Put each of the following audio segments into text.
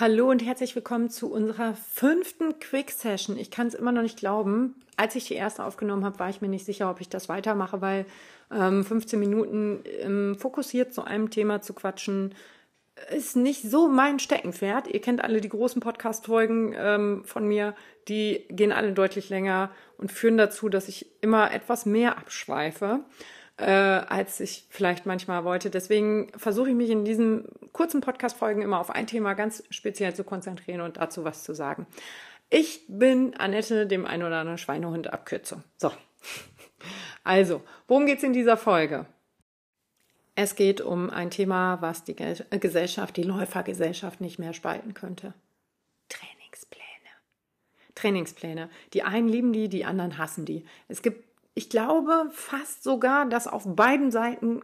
Hallo und herzlich willkommen zu unserer fünften Quick Session. Ich kann es immer noch nicht glauben. Als ich die erste aufgenommen habe, war ich mir nicht sicher, ob ich das weitermache, weil ähm, 15 Minuten ähm, fokussiert zu einem Thema zu quatschen ist nicht so mein Steckenpferd. Ihr kennt alle die großen Podcast-Folgen ähm, von mir. Die gehen alle deutlich länger und führen dazu, dass ich immer etwas mehr abschweife äh, als ich vielleicht manchmal wollte. Deswegen versuche ich mich in diesen kurzen Podcast-Folgen immer auf ein Thema ganz speziell zu konzentrieren und dazu was zu sagen. Ich bin Annette, dem ein oder anderen Schweinehund Abkürzung. So. Also, worum geht's in dieser Folge? Es geht um ein Thema, was die Gesellschaft, die Läufergesellschaft nicht mehr spalten könnte. Trainingspläne. Trainingspläne. Die einen lieben die, die anderen hassen die. Es gibt ich glaube fast sogar, dass auf beiden Seiten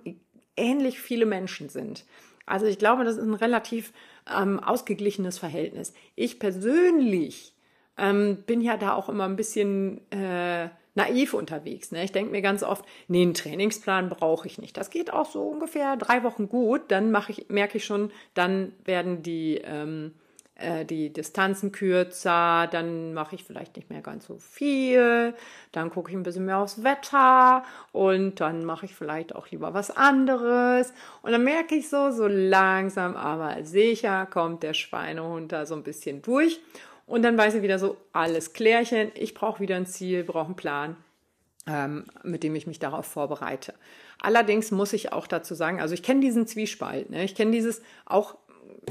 ähnlich viele Menschen sind. Also ich glaube, das ist ein relativ ähm, ausgeglichenes Verhältnis. Ich persönlich ähm, bin ja da auch immer ein bisschen äh, naiv unterwegs. Ne? Ich denke mir ganz oft, nee, einen Trainingsplan brauche ich nicht. Das geht auch so ungefähr drei Wochen gut. Dann mache ich, merke ich schon, dann werden die ähm, äh, die Distanzen kürzer, dann mache ich vielleicht nicht mehr ganz so viel, dann gucke ich ein bisschen mehr aufs Wetter und dann mache ich vielleicht auch lieber was anderes. Und dann merke ich so, so langsam, aber sicher kommt der Schweinehund da so ein bisschen durch. Und dann weiß ich wieder so, alles klärchen, ich brauche wieder ein Ziel, brauche einen Plan, ähm, mit dem ich mich darauf vorbereite. Allerdings muss ich auch dazu sagen, also ich kenne diesen Zwiespalt, ne? ich kenne dieses auch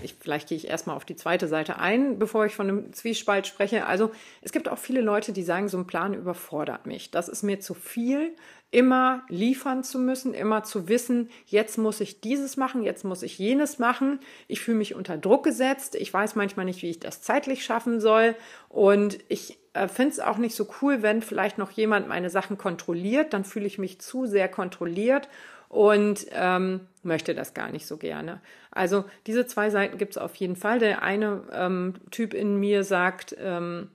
ich, vielleicht gehe ich erstmal auf die zweite Seite ein, bevor ich von einem Zwiespalt spreche. Also es gibt auch viele Leute, die sagen, so ein Plan überfordert mich. Das ist mir zu viel, immer liefern zu müssen, immer zu wissen, jetzt muss ich dieses machen, jetzt muss ich jenes machen. Ich fühle mich unter Druck gesetzt. Ich weiß manchmal nicht, wie ich das zeitlich schaffen soll. Und ich äh, finde es auch nicht so cool, wenn vielleicht noch jemand meine Sachen kontrolliert. Dann fühle ich mich zu sehr kontrolliert und ähm, möchte das gar nicht so gerne. Also diese zwei Seiten gibt es auf jeden Fall. Der eine ähm, Typ in mir sagt, ähm,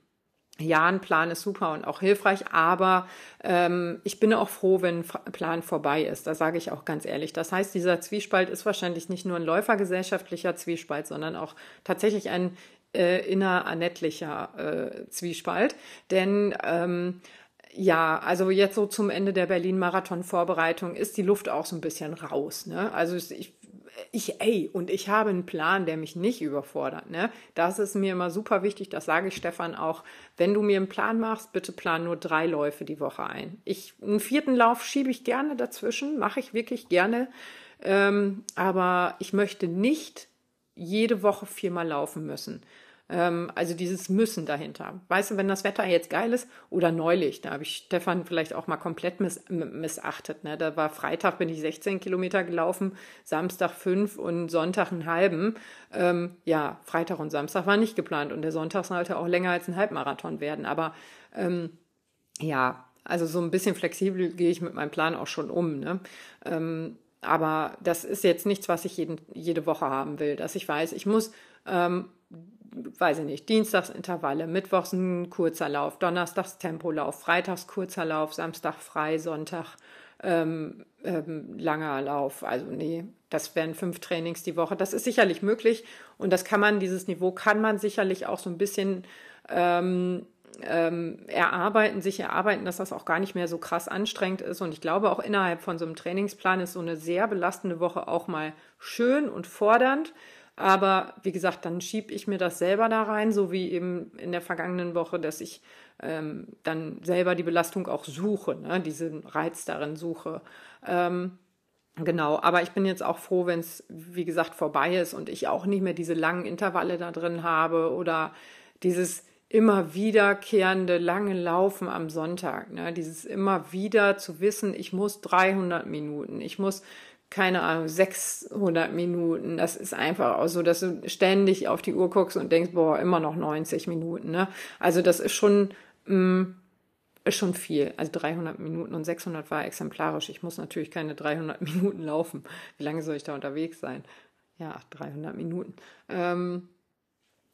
ja, ein Plan ist super und auch hilfreich, aber ähm, ich bin auch froh, wenn ein Plan vorbei ist. Da sage ich auch ganz ehrlich. Das heißt, dieser Zwiespalt ist wahrscheinlich nicht nur ein läufergesellschaftlicher Zwiespalt, sondern auch tatsächlich ein äh, innerannettlicher äh, Zwiespalt. Denn ähm, ja, also jetzt so zum Ende der Berlin-Marathon-Vorbereitung ist die Luft auch so ein bisschen raus. Ne? Also ich, ich, ey, und ich habe einen Plan, der mich nicht überfordert. Ne? Das ist mir immer super wichtig, das sage ich Stefan auch. Wenn du mir einen Plan machst, bitte plan nur drei Läufe die Woche ein. Ich, einen vierten Lauf schiebe ich gerne dazwischen, mache ich wirklich gerne. Ähm, aber ich möchte nicht jede Woche viermal laufen müssen. Ähm, also dieses Müssen dahinter. Weißt du, wenn das Wetter jetzt geil ist oder neulich, da habe ich Stefan vielleicht auch mal komplett miss missachtet. Ne? Da war Freitag bin ich 16 Kilometer gelaufen, Samstag fünf und Sonntag einen halben. Ähm, ja, Freitag und Samstag war nicht geplant und der Sonntag sollte auch länger als ein Halbmarathon werden. Aber ähm, ja, also so ein bisschen flexibel gehe ich mit meinem Plan auch schon um. Ne? Ähm, aber das ist jetzt nichts, was ich jeden, jede Woche haben will, dass ich weiß, ich muss ähm, weiß ich nicht, Dienstags Intervalle, Mittwochs ein kurzer Lauf, Donnerstags Tempolauf, Freitags kurzer Lauf, Samstag frei, Sonntag ähm, ähm, langer Lauf. Also nee, das wären fünf Trainings die Woche. Das ist sicherlich möglich und das kann man, dieses Niveau kann man sicherlich auch so ein bisschen ähm, ähm, erarbeiten, sich erarbeiten, dass das auch gar nicht mehr so krass anstrengend ist. Und ich glaube, auch innerhalb von so einem Trainingsplan ist so eine sehr belastende Woche auch mal schön und fordernd. Aber wie gesagt, dann schiebe ich mir das selber da rein, so wie eben in der vergangenen Woche, dass ich ähm, dann selber die Belastung auch suche, ne? diesen Reiz darin suche. Ähm, Genau, aber ich bin jetzt auch froh, wenn es, wie gesagt, vorbei ist und ich auch nicht mehr diese langen Intervalle da drin habe oder dieses immer wiederkehrende lange Laufen am Sonntag. Ne? Dieses immer wieder zu wissen, ich muss 300 Minuten, ich muss keine Ahnung, 600 Minuten. Das ist einfach auch so, dass du ständig auf die Uhr guckst und denkst, boah, immer noch 90 Minuten. Ne? Also das ist schon, mh, mm, ist schon viel. Also 300 Minuten und 600 war exemplarisch. Ich muss natürlich keine 300 Minuten laufen. Wie lange soll ich da unterwegs sein? Ja, 300 Minuten. Ähm,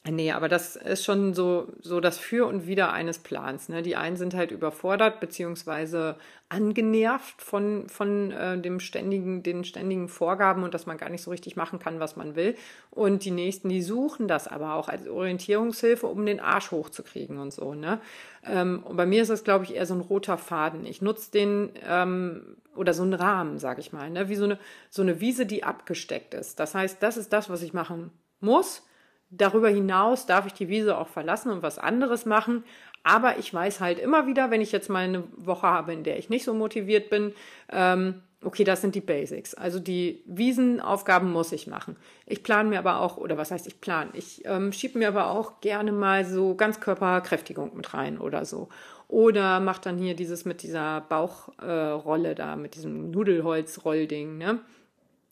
Nee, aber das ist schon so, so das Für und Wider eines Plans. Ne? Die einen sind halt überfordert beziehungsweise angenervt von, von äh, dem ständigen, den ständigen Vorgaben und dass man gar nicht so richtig machen kann, was man will. Und die nächsten, die suchen das aber auch als Orientierungshilfe, um den Arsch hochzukriegen und so. Ne? Ähm, und bei mir ist das, glaube ich, eher so ein roter Faden. Ich nutze den ähm, oder so einen Rahmen, sage ich mal, ne? wie so eine, so eine Wiese, die abgesteckt ist. Das heißt, das ist das, was ich machen muss Darüber hinaus darf ich die Wiese auch verlassen und was anderes machen. Aber ich weiß halt immer wieder, wenn ich jetzt mal eine Woche habe, in der ich nicht so motiviert bin, ähm, okay, das sind die Basics. Also die Wiesenaufgaben muss ich machen. Ich plane mir aber auch, oder was heißt ich plane? Ich ähm, schiebe mir aber auch gerne mal so Ganzkörperkräftigung mit rein oder so. Oder mache dann hier dieses mit dieser Bauchrolle äh, da, mit diesem Nudelholz-Rollding, ne?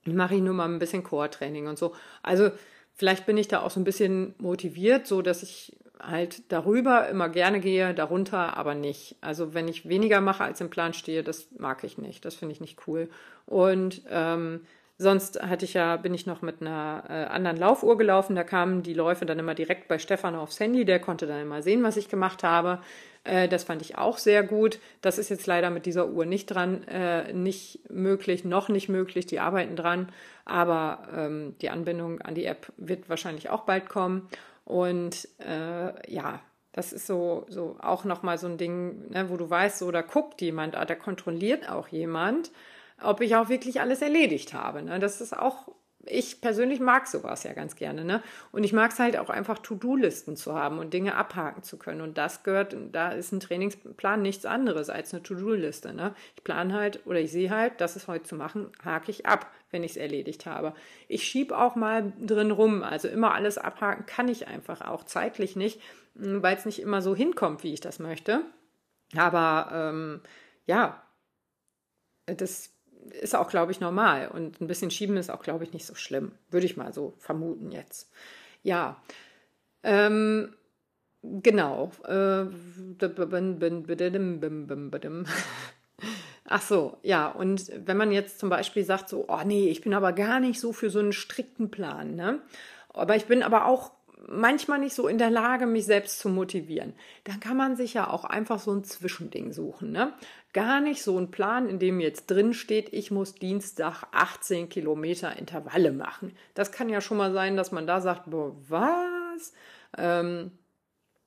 Mache ich nur mal ein bisschen Core-Training und so. Also Vielleicht bin ich da auch so ein bisschen motiviert, so dass ich halt darüber immer gerne gehe, darunter aber nicht. Also wenn ich weniger mache, als im Plan stehe, das mag ich nicht. Das finde ich nicht cool. Und ähm, sonst hatte ich ja, bin ich noch mit einer äh, anderen Laufuhr gelaufen. Da kamen die Läufe dann immer direkt bei Stefan aufs Handy. Der konnte dann immer sehen, was ich gemacht habe. Äh, das fand ich auch sehr gut. Das ist jetzt leider mit dieser Uhr nicht dran, äh, nicht möglich, noch nicht möglich. Die arbeiten dran, aber ähm, die Anbindung an die App wird wahrscheinlich auch bald kommen. Und äh, ja, das ist so, so auch nochmal so ein Ding, ne, wo du weißt, so, da guckt jemand, ah, da kontrolliert auch jemand, ob ich auch wirklich alles erledigt habe. Ne? Das ist auch ich persönlich mag sowas ja ganz gerne, ne? Und ich mag es halt auch einfach To-Do-Listen zu haben und Dinge abhaken zu können. Und das gehört, da ist ein Trainingsplan nichts anderes als eine To-Do-Liste, ne? Ich plane halt oder ich sehe halt, das ist heute zu machen, hake ich ab, wenn ich es erledigt habe. Ich schiebe auch mal drin rum, also immer alles abhaken kann ich einfach auch zeitlich nicht, hm, weil es nicht immer so hinkommt, wie ich das möchte. Aber ähm, ja, das ist auch, glaube ich, normal. Und ein bisschen schieben ist auch, glaube ich, nicht so schlimm. Würde ich mal so vermuten jetzt. Ja. Ähm, genau. Äh, Ach so, ja. Und wenn man jetzt zum Beispiel sagt, so, oh nee, ich bin aber gar nicht so für so einen strikten Plan, ne? Aber ich bin aber auch manchmal nicht so in der Lage, mich selbst zu motivieren. Dann kann man sich ja auch einfach so ein Zwischending suchen. Ne? Gar nicht so ein Plan, in dem jetzt drin steht, ich muss Dienstag 18 Kilometer Intervalle machen. Das kann ja schon mal sein, dass man da sagt, boah, was? Ähm,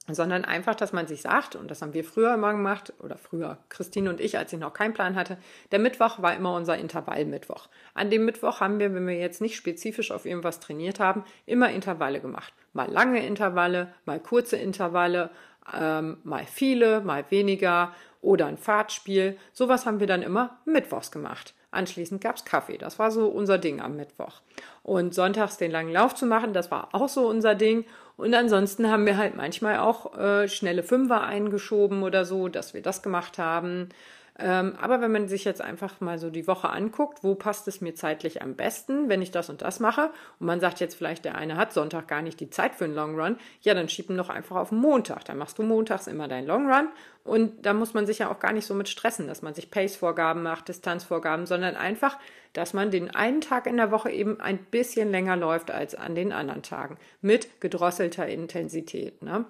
sondern einfach, dass man sich sagt, und das haben wir früher immer gemacht, oder früher Christine und ich, als ich noch keinen Plan hatte, der Mittwoch war immer unser Intervallmittwoch. An dem Mittwoch haben wir, wenn wir jetzt nicht spezifisch auf irgendwas trainiert haben, immer Intervalle gemacht. Mal lange Intervalle, mal kurze Intervalle, ähm, mal viele, mal weniger oder ein Fahrtspiel. Sowas haben wir dann immer mittwochs gemacht. Anschließend gab es Kaffee. Das war so unser Ding am Mittwoch. Und sonntags den langen Lauf zu machen, das war auch so unser Ding. Und ansonsten haben wir halt manchmal auch äh, schnelle Fünfer eingeschoben oder so, dass wir das gemacht haben. Ähm, aber wenn man sich jetzt einfach mal so die Woche anguckt, wo passt es mir zeitlich am besten, wenn ich das und das mache, und man sagt jetzt vielleicht, der eine hat Sonntag gar nicht die Zeit für einen Long Run, ja, dann schieb ihn doch einfach auf Montag. Dann machst du montags immer deinen Long Run und da muss man sich ja auch gar nicht so mit stressen, dass man sich Pace-Vorgaben macht, Distanzvorgaben, sondern einfach, dass man den einen Tag in der Woche eben ein bisschen länger läuft als an den anderen Tagen mit gedrosselter Intensität. Ne?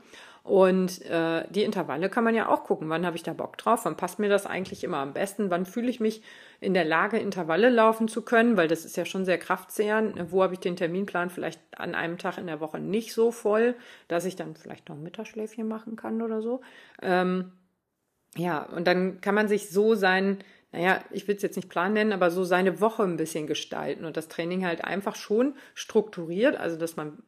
Und äh, die Intervalle kann man ja auch gucken, wann habe ich da Bock drauf, wann passt mir das eigentlich immer am besten, wann fühle ich mich in der Lage, Intervalle laufen zu können, weil das ist ja schon sehr kraftzehrend. Wo habe ich den Terminplan vielleicht an einem Tag in der Woche nicht so voll, dass ich dann vielleicht noch ein Mittagsschläfchen machen kann oder so. Ähm, ja, und dann kann man sich so sein, naja, ich will es jetzt nicht Plan nennen, aber so seine Woche ein bisschen gestalten und das Training halt einfach schon strukturiert, also dass man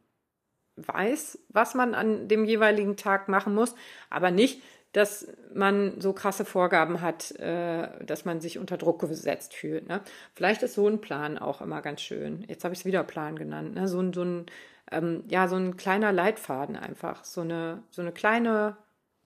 weiß, was man an dem jeweiligen Tag machen muss, aber nicht, dass man so krasse Vorgaben hat, äh, dass man sich unter Druck gesetzt fühlt. Ne? Vielleicht ist so ein Plan auch immer ganz schön. Jetzt habe ich es wieder Plan genannt. Ne? So, so ein, ähm, ja, so ein kleiner Leitfaden einfach, so eine, so eine kleine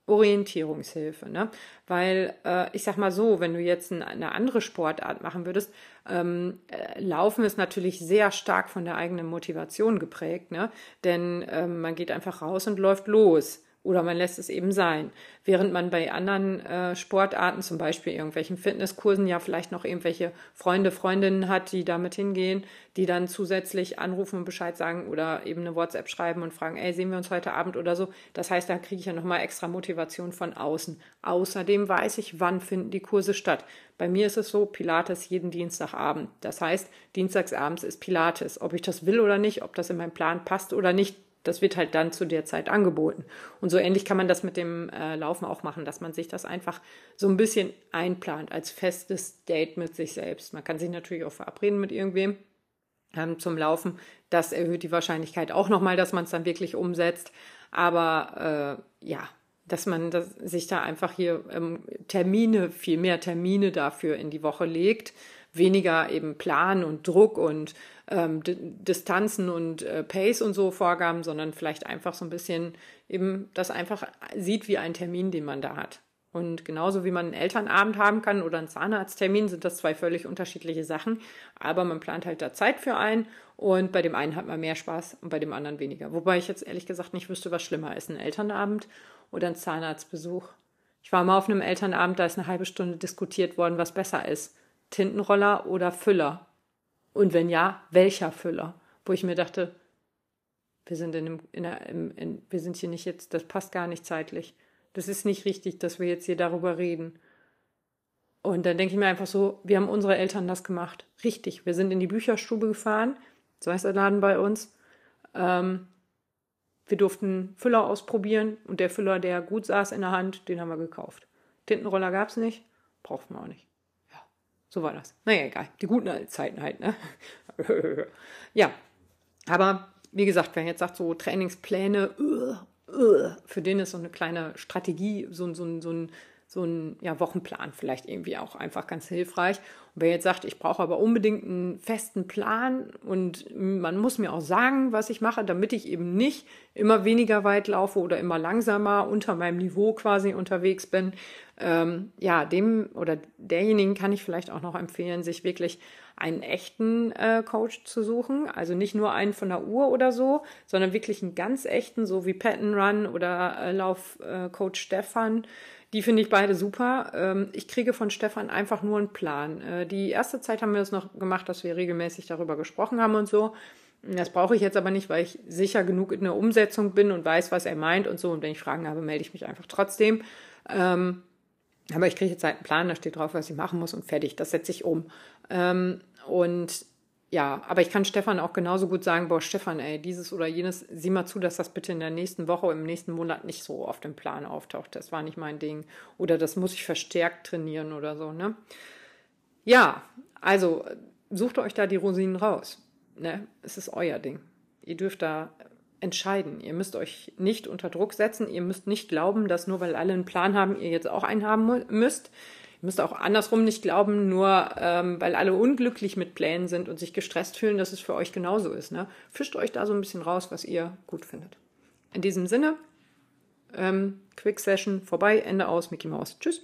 Orientierungshilfe, ne? Weil äh, ich sag mal so, wenn du jetzt ein, eine andere Sportart machen würdest, ähm, äh, Laufen ist natürlich sehr stark von der eigenen Motivation geprägt, ne? Denn ähm, man geht einfach raus und läuft los. Oder man lässt es eben sein. Während man bei anderen äh, Sportarten, zum Beispiel irgendwelchen Fitnesskursen, ja vielleicht noch irgendwelche Freunde, Freundinnen hat, die damit hingehen, die dann zusätzlich anrufen und Bescheid sagen oder eben eine WhatsApp schreiben und fragen, ey, sehen wir uns heute Abend oder so. Das heißt, da kriege ich ja nochmal extra Motivation von außen. Außerdem weiß ich, wann finden die Kurse statt. Bei mir ist es so, Pilates jeden Dienstagabend. Das heißt, dienstagsabends ist Pilates. Ob ich das will oder nicht, ob das in meinen Plan passt oder nicht, das wird halt dann zu der Zeit angeboten. Und so ähnlich kann man das mit dem äh, Laufen auch machen, dass man sich das einfach so ein bisschen einplant als festes Date mit sich selbst. Man kann sich natürlich auch verabreden mit irgendwem ähm, zum Laufen. Das erhöht die Wahrscheinlichkeit auch nochmal, dass man es dann wirklich umsetzt. Aber äh, ja, dass man das, sich da einfach hier ähm, Termine, viel mehr Termine dafür in die Woche legt, weniger eben Plan und Druck und ähm, Distanzen und äh, Pace und so Vorgaben, sondern vielleicht einfach so ein bisschen eben das einfach sieht wie ein Termin, den man da hat. Und genauso wie man einen Elternabend haben kann oder einen Zahnarzttermin, sind das zwei völlig unterschiedliche Sachen. Aber man plant halt da Zeit für einen und bei dem einen hat man mehr Spaß und bei dem anderen weniger. Wobei ich jetzt ehrlich gesagt nicht wüsste, was schlimmer ist, ein Elternabend oder ein Zahnarztbesuch. Ich war mal auf einem Elternabend, da ist eine halbe Stunde diskutiert worden, was besser ist. Tintenroller oder Füller. Und wenn ja, welcher Füller? Wo ich mir dachte, wir sind in, dem, in, der, in, wir sind hier nicht jetzt, das passt gar nicht zeitlich. Das ist nicht richtig, dass wir jetzt hier darüber reden. Und dann denke ich mir einfach so, wir haben unsere Eltern das gemacht. Richtig. Wir sind in die Bücherstube gefahren, so heißt der Laden bei uns. Ähm, wir durften Füller ausprobieren und der Füller, der gut saß in der Hand, den haben wir gekauft. Tintenroller gab es nicht, brauchten wir auch nicht. So war das. Naja, egal. Die guten Zeiten halt, ne? ja. Aber wie gesagt, wer jetzt sagt, so Trainingspläne, uh, uh, für den ist so eine kleine Strategie, so, so, so ein so ein ja, Wochenplan vielleicht irgendwie auch einfach ganz hilfreich. Und wer jetzt sagt, ich brauche aber unbedingt einen festen Plan und man muss mir auch sagen, was ich mache, damit ich eben nicht immer weniger weit laufe oder immer langsamer unter meinem Niveau quasi unterwegs bin, ähm, ja, dem oder derjenigen kann ich vielleicht auch noch empfehlen, sich wirklich einen echten äh, Coach zu suchen. Also nicht nur einen von der Uhr oder so, sondern wirklich einen ganz echten, so wie Pattern Run oder äh, Laufcoach äh, Stefan die finde ich beide super. Ähm, ich kriege von Stefan einfach nur einen Plan. Äh, die erste Zeit haben wir es noch gemacht, dass wir regelmäßig darüber gesprochen haben und so. Das brauche ich jetzt aber nicht, weil ich sicher genug in der Umsetzung bin und weiß, was er meint und so. Und wenn ich Fragen habe, melde ich mich einfach trotzdem. Ähm, aber ich kriege jetzt halt einen Plan, da steht drauf, was ich machen muss und fertig. Das setze ich um. Ähm, und ja, aber ich kann Stefan auch genauso gut sagen, boah, Stefan, ey, dieses oder jenes, sieh mal zu, dass das bitte in der nächsten Woche, im nächsten Monat nicht so auf dem Plan auftaucht. Das war nicht mein Ding. Oder das muss ich verstärkt trainieren oder so, ne? Ja, also sucht euch da die Rosinen raus. Ne? Es ist euer Ding. Ihr dürft da entscheiden. Ihr müsst euch nicht unter Druck setzen. Ihr müsst nicht glauben, dass nur weil alle einen Plan haben, ihr jetzt auch einen haben müsst. Ihr müsst auch andersrum nicht glauben, nur ähm, weil alle unglücklich mit Plänen sind und sich gestresst fühlen, dass es für euch genauso ist. Ne? Fischt euch da so ein bisschen raus, was ihr gut findet. In diesem Sinne, ähm, Quick Session vorbei, Ende aus, Mickey Mouse. Tschüss.